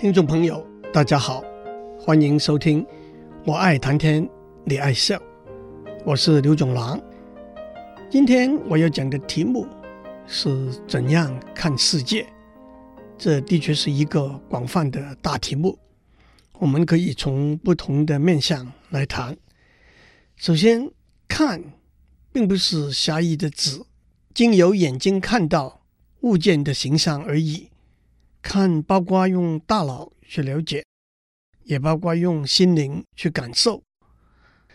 听众朋友，大家好，欢迎收听《我爱谈天，你爱笑》，我是刘总郎。今天我要讲的题目是怎样看世界。这的确是一个广泛的大题目，我们可以从不同的面向来谈。首先，看并不是狭义的指经由眼睛看到物件的形象而已。看包括用大脑去了解，也包括用心灵去感受。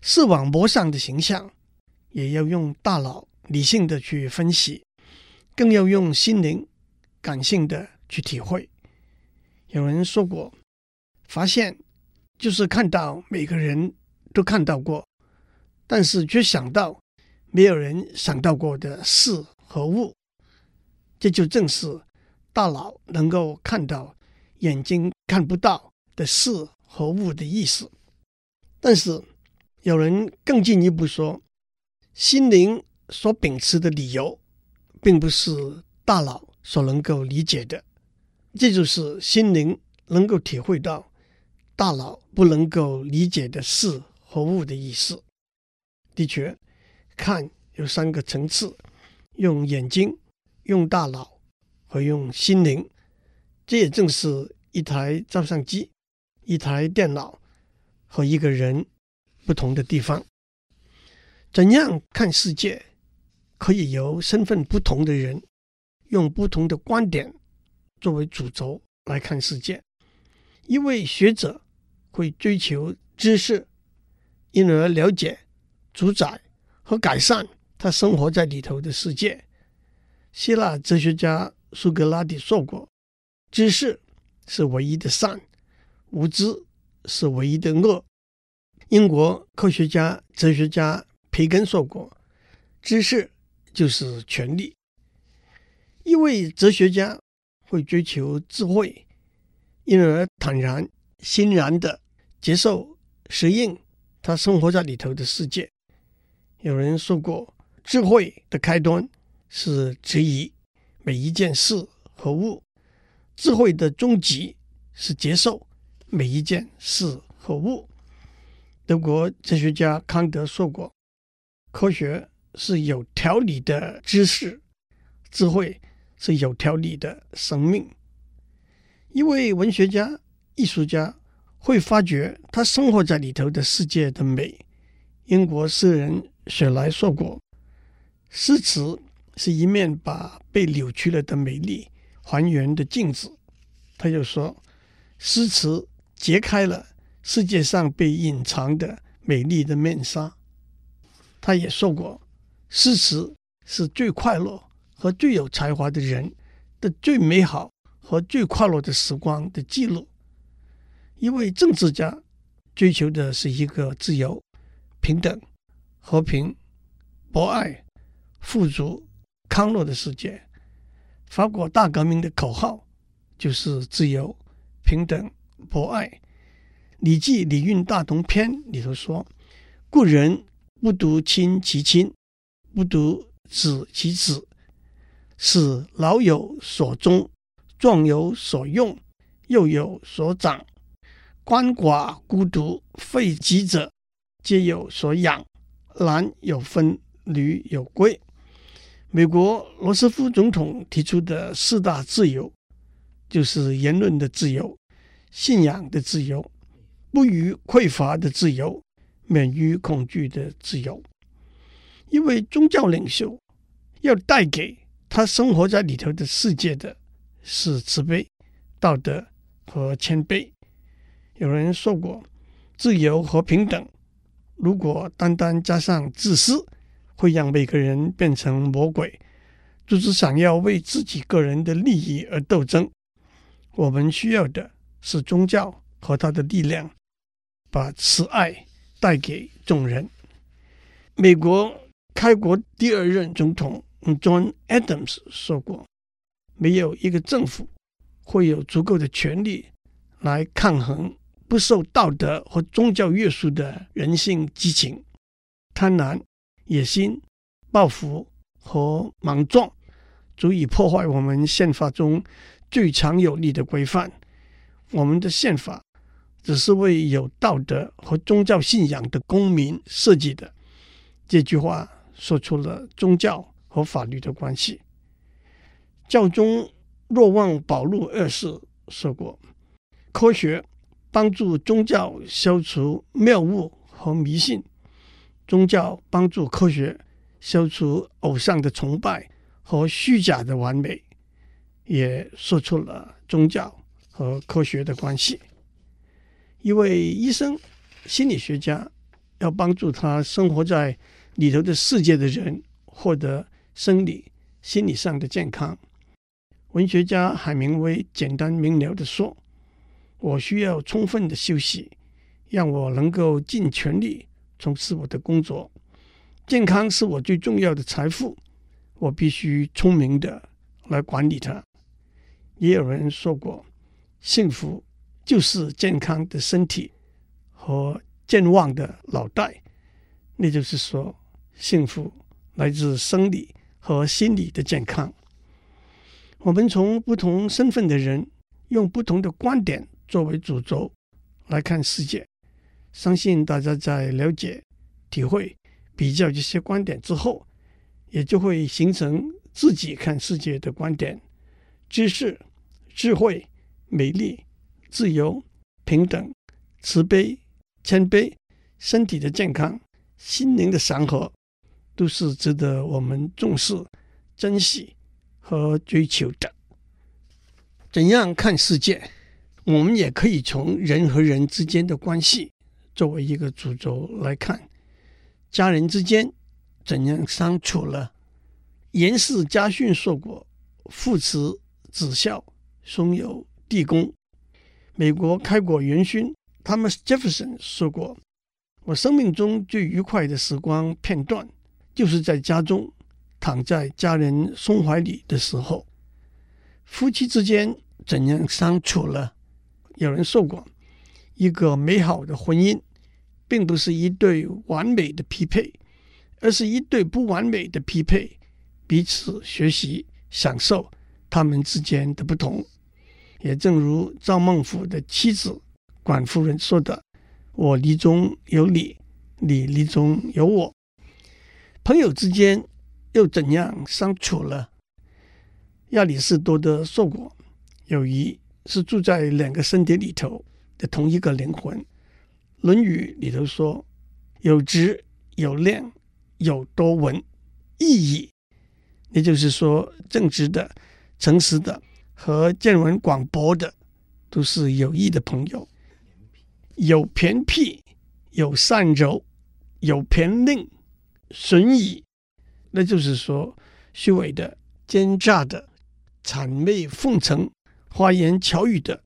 视网膜上的形象，也要用大脑理性的去分析，更要用心灵感性的去体会。有人说过，发现就是看到每个人都看到过，但是却想到没有人想到过的事和物，这就正是。大脑能够看到眼睛看不到的事和物的意思，但是有人更进一步说，心灵所秉持的理由，并不是大脑所能够理解的。这就是心灵能够体会到大脑不能够理解的事和物的意思。的确，看有三个层次：用眼睛，用大脑。和用心灵，这也正是一台照相机、一台电脑和一个人不同的地方。怎样看世界，可以由身份不同的人用不同的观点作为主轴来看世界。一位学者会追求知识，因而了解、主宰和改善他生活在里头的世界。希腊哲学家。苏格拉底说过：“知识是唯一的善，无知是唯一的恶。”英国科学家、哲学家培根说过：“知识就是权力。”一位哲学家会追求智慧，因而坦然、欣然地接受、适应他生活在里头的世界。有人说过：“智慧的开端是质疑。”每一件事和物，智慧的终极是接受每一件事和物。德国哲学家康德说过：“科学是有条理的知识，智慧是有条理的生命。”一位文学家、艺术家会发觉他生活在里头的世界的美。英国诗人雪莱说过：“诗词。”是一面把被扭曲了的美丽还原的镜子。他又说，诗词揭开了世界上被隐藏的美丽的面纱。他也说过，诗词是最快乐和最有才华的人的最美好和最快乐的时光的记录。一位政治家追求的是一个自由、平等、和平、博爱、富足。康乐的世界，法国大革命的口号就是自由、平等、博爱。《礼记·礼运大同篇》里头说：“故人不独亲其亲，不独子其子，使老有所终，壮有所用，幼有所长。鳏寡孤独废疾者，皆有所养。男有分，女有归。”美国罗斯福总统提出的四大自由，就是言论的自由、信仰的自由、不虞匮乏的自由、免于恐惧的自由。一位宗教领袖要带给他生活在里头的世界的是慈悲、道德和谦卑。有人说过，自由和平等，如果单单加上自私。会让每个人变成魔鬼，就是想要为自己个人的利益而斗争。我们需要的是宗教和它的力量，把慈爱带给众人。美国开国第二任总统 John Adams 说过：“没有一个政府会有足够的权力来抗衡不受道德和宗教约束的人性激情、贪婪。”野心、抱负和莽撞，足以破坏我们宪法中最强有力的规范。我们的宪法只是为有道德和宗教信仰的公民设计的。这句话说出了宗教和法律的关系。教宗若望保禄二世说过：“科学帮助宗教消除谬误和迷信，宗教帮助科学消除偶像的崇拜和虚假的完美。”也说出了宗教和科学的关系。一位医生、心理学家要帮助他生活在里头的世界的人获得生理、心理上的健康。文学家海明威简单明了地说：“我需要充分的休息，让我能够尽全力从事我的工作。健康是我最重要的财富，我必须聪明的来管理它。”也有人说过，幸福就是健康的身体和健忘的脑袋。那就是说，幸福来自生理和心理的健康。我们从不同身份的人，用不同的观点作为主轴来看世界。相信大家在了解、体会、比较这些观点之后，也就会形成自己看世界的观点。知识。智慧、美丽、自由、平等、慈悲、谦卑、身体的健康、心灵的祥和，都是值得我们重视、珍惜和追求的。怎样看世界？我们也可以从人和人之间的关系作为一个主轴来看。家人之间怎样相处了？颜氏家训说过：“父慈子孝。”兄友弟恭。美国开国元勋 Thomas Jefferson 说过：“我生命中最愉快的时光片段，就是在家中躺在家人胸怀里的时候。”夫妻之间怎样相处了？有人说过：“一个美好的婚姻，并不是一对完美的匹配，而是一对不完美的匹配，彼此学习，享受他们之间的不同。”也正如赵孟頫的妻子管夫人说的：“我离中有你，你离中有我。”朋友之间又怎样相处了？亚里士多德说过：“友谊是住在两个身体里头的同一个灵魂。”《论语》里头说：“有直有量有多闻，义。”也就是说，正直的、诚实的。和见闻广博的都是有益的朋友，有偏僻，有善柔，有偏佞，损矣。那就是说，虚伪的、奸诈的、谄媚奉承、花言巧语的，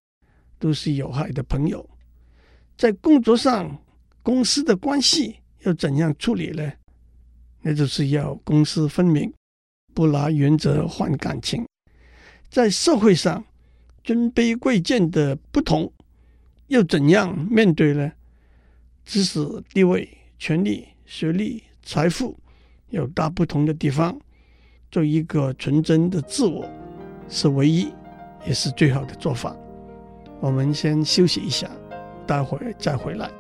都是有害的朋友。在工作上，公司的关系要怎样处理呢？那就是要公私分明，不拿原则换感情。在社会上，尊卑贵贱的不同，又怎样面对呢？知识、地位、权力、学历、财富有大不同的地方，做一个纯真的自我，是唯一也是最好的做法。我们先休息一下，待会儿再回来。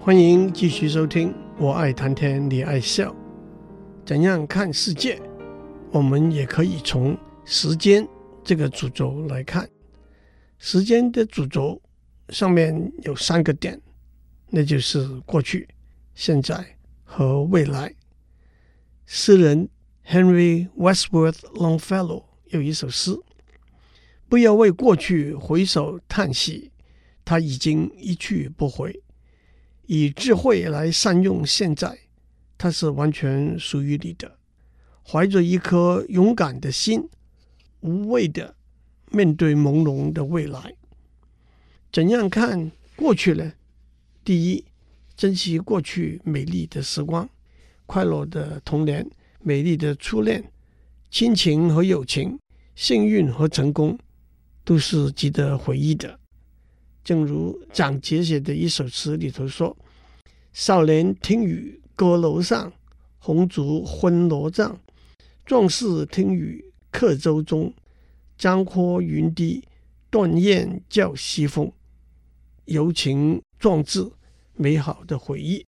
欢迎继续收听，我爱谈天，你爱笑。怎样看世界？我们也可以从时间这个主轴来看。时间的主轴上面有三个点，那就是过去、现在和未来。诗人 Henry Westworth Longfellow 有一首诗：“不要为过去回首叹息，它已经一去不回。”以智慧来善用现在，它是完全属于你的。怀着一颗勇敢的心，无畏的面对朦胧的未来。怎样看过去呢？第一，珍惜过去美丽的时光，快乐的童年，美丽的初恋，亲情和友情，幸运和成功，都是值得回忆的。正如蒋杰写的一首词里头说：“少年听雨歌楼上，红烛昏罗帐。壮士听雨客舟中，江阔云低，断雁叫西风。”柔情壮志，美好的回忆。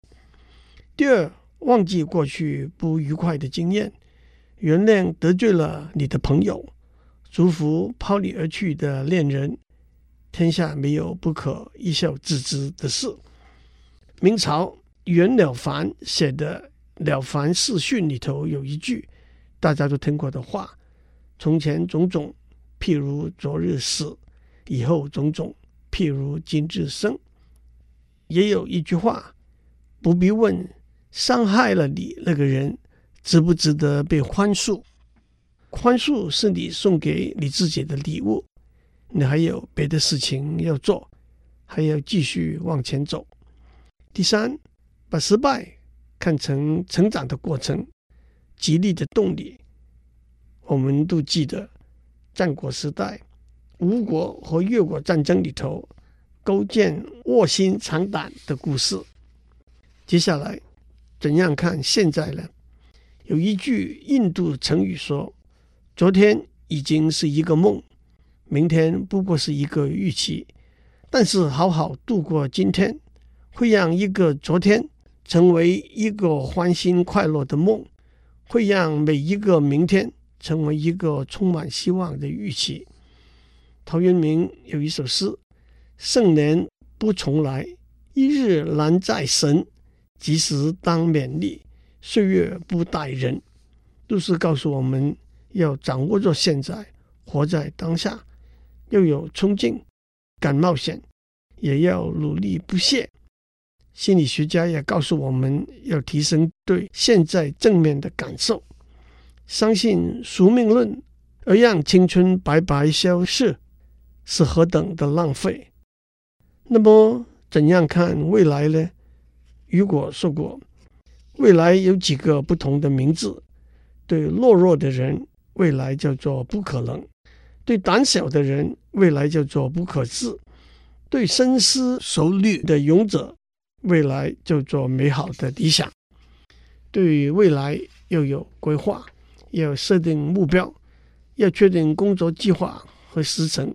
第二，忘记过去不愉快的经验，原谅得罪了你的朋友，祝福抛你而去的恋人。天下没有不可一笑置之的事。明朝袁了凡写的《了凡四训》里头有一句大家都听过的话：“从前种种，譬如昨日死；以后种种，譬如今日生。”也有一句话：“不必问伤害了你那个人值不值得被宽恕，宽恕是你送给你自己的礼物。”你还有别的事情要做，还要继续往前走。第三，把失败看成成长的过程，激励的动力。我们都记得战国时代吴国和越国战争里头勾践卧薪尝胆的故事。接下来怎样看现在呢？有一句印度成语说：“昨天已经是一个梦。”明天不过是一个预期，但是好好度过今天，会让一个昨天成为一个欢欣快乐的梦，会让每一个明天成为一个充满希望的预期。陶渊明有一首诗：“盛年不重来，一日难再神。及时当勉励，岁月不待人。”都是告诉我们要掌握着现在，活在当下。要有冲劲，敢冒险，也要努力不懈。心理学家也告诉我们要提升对现在正面的感受。相信宿命论，而让青春白白消逝，是何等的浪费。那么，怎样看未来呢？雨果说过，未来有几个不同的名字。对懦弱的人，未来叫做不可能。对胆小的人，未来叫做不可知；对深思熟虑的勇者，未来叫做美好的理想。对于未来要有规划，要设定目标，要确定工作计划和时程。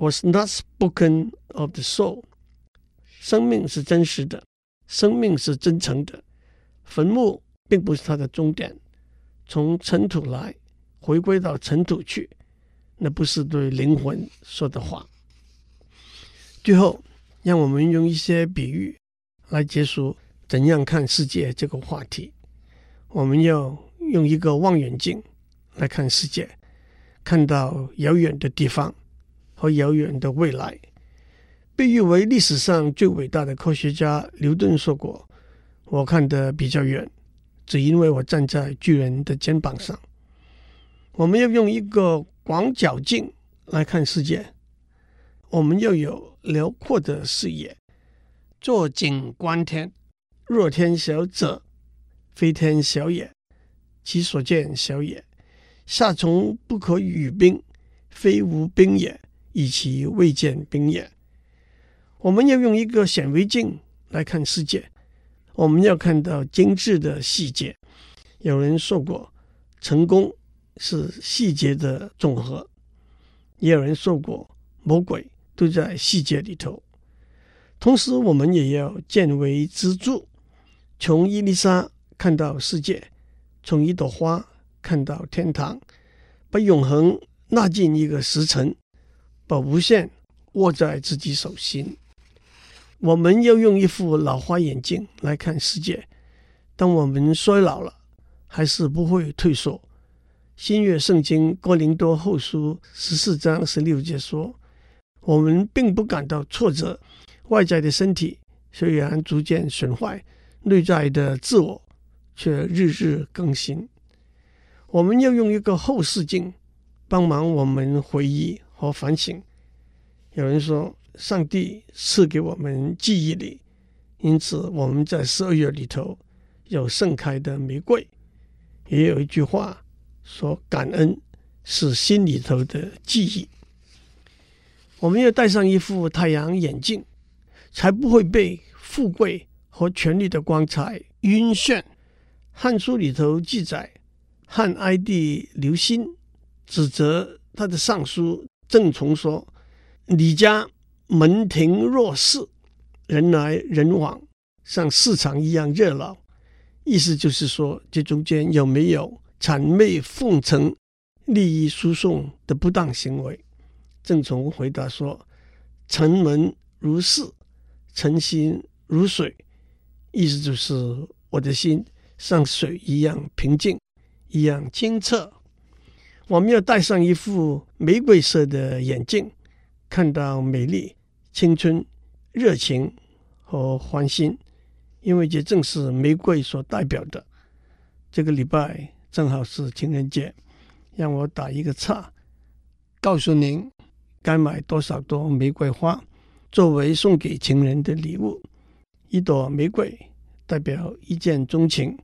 Was not spoken of the soul。”生命是真实的，生命是真诚的。坟墓并不是它的终点，从尘土来。回归到尘土去，那不是对灵魂说的话。最后，让我们用一些比喻来结束怎样看世界这个话题。我们要用一个望远镜来看世界，看到遥远的地方和遥远的未来。被誉为历史上最伟大的科学家牛顿说过：“我看得比较远，只因为我站在巨人的肩膀上。”我们要用一个广角镜来看世界，我们要有辽阔的视野，坐井观天。若天小者，非天小也；其所见小也。夏虫不可语冰，非无冰也，以其未见冰也。我们要用一个显微镜来看世界，我们要看到精致的细节。有人说过，成功。是细节的总和，也有人说过，魔鬼都在细节里头。同时，我们也要见微知著，从伊丽莎看到世界，从一朵花看到天堂，把永恒纳进一个时辰，把无限握在自己手心。我们要用一副老花眼镜来看世界，当我们衰老了，还是不会退缩。新约圣经哥林多后书十四章十六节说：“我们并不感到挫折。外在的身体虽然逐渐损坏，内在的自我却日日更新。我们要用一个后视镜帮忙我们回忆和反省。有人说，上帝赐给我们记忆力，因此我们在十二月里头有盛开的玫瑰。也有一句话说，感恩是心里头的记忆。我们要戴上一副太阳眼镜，才不会被富贵和权力的光彩晕眩。汉书里头记载，汉哀帝刘歆指责他的尚书郑从说：“你家。”门庭若市，人来人往，像市场一样热闹。意思就是说，这中间有没有谄媚奉承、利益输送的不当行为？郑从回答说：“城门如市，臣心如水。”意思就是我的心像水一样平静，一样清澈。我们要戴上一副玫瑰色的眼镜，看到美丽。青春、热情和欢欣，因为这正是玫瑰所代表的。这个礼拜正好是情人节，让我打一个岔，告诉您该买多少朵玫瑰花作为送给情人的礼物。一朵玫瑰代表一见钟情，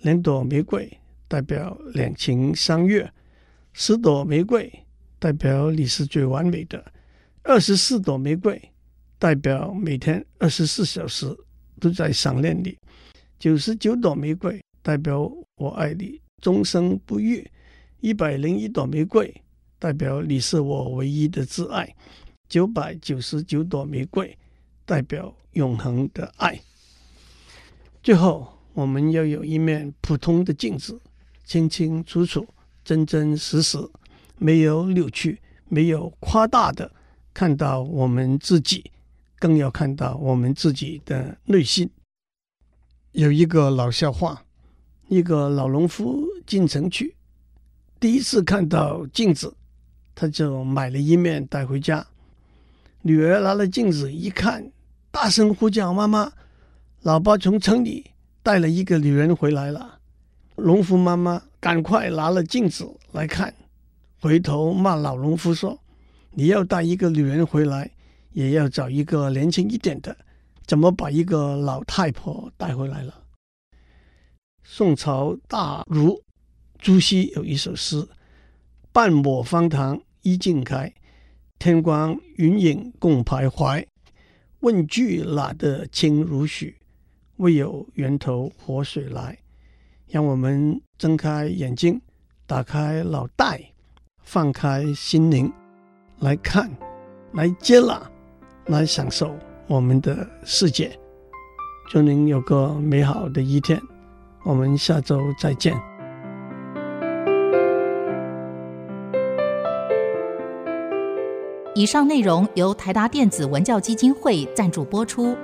两朵玫瑰代表两情相悦，十朵玫瑰代表你是最完美的。二十四朵玫瑰代表每天二十四小时都在想念你，九十九朵玫瑰代表我爱你终生不渝，一百零一朵玫瑰代表你是我唯一的挚爱，九百九十九朵玫瑰代表永恒的爱。最后，我们要有一面普通的镜子，清清楚楚、真真实实，没有扭曲、没有夸大的。看到我们自己，更要看到我们自己的内心。有一个老笑话：一个老农夫进城去，第一次看到镜子，他就买了一面带回家。女儿拿了镜子一看，大声呼叫：“妈妈，老爸从城里带了一个女人回来了。”农夫妈妈赶快拿了镜子来看，回头骂老农夫说。你要带一个女人回来，也要找一个年轻一点的，怎么把一个老太婆带回来了？宋朝大儒朱熹有一首诗：“半亩方塘一径开，天光云影共徘徊。问句哪得清如许？为有源头活水来。”让我们睁开眼睛，打开脑袋，放开心灵。来看，来接纳，来享受我们的世界。祝您有个美好的一天，我们下周再见。以上内容由台达电子文教基金会赞助播出。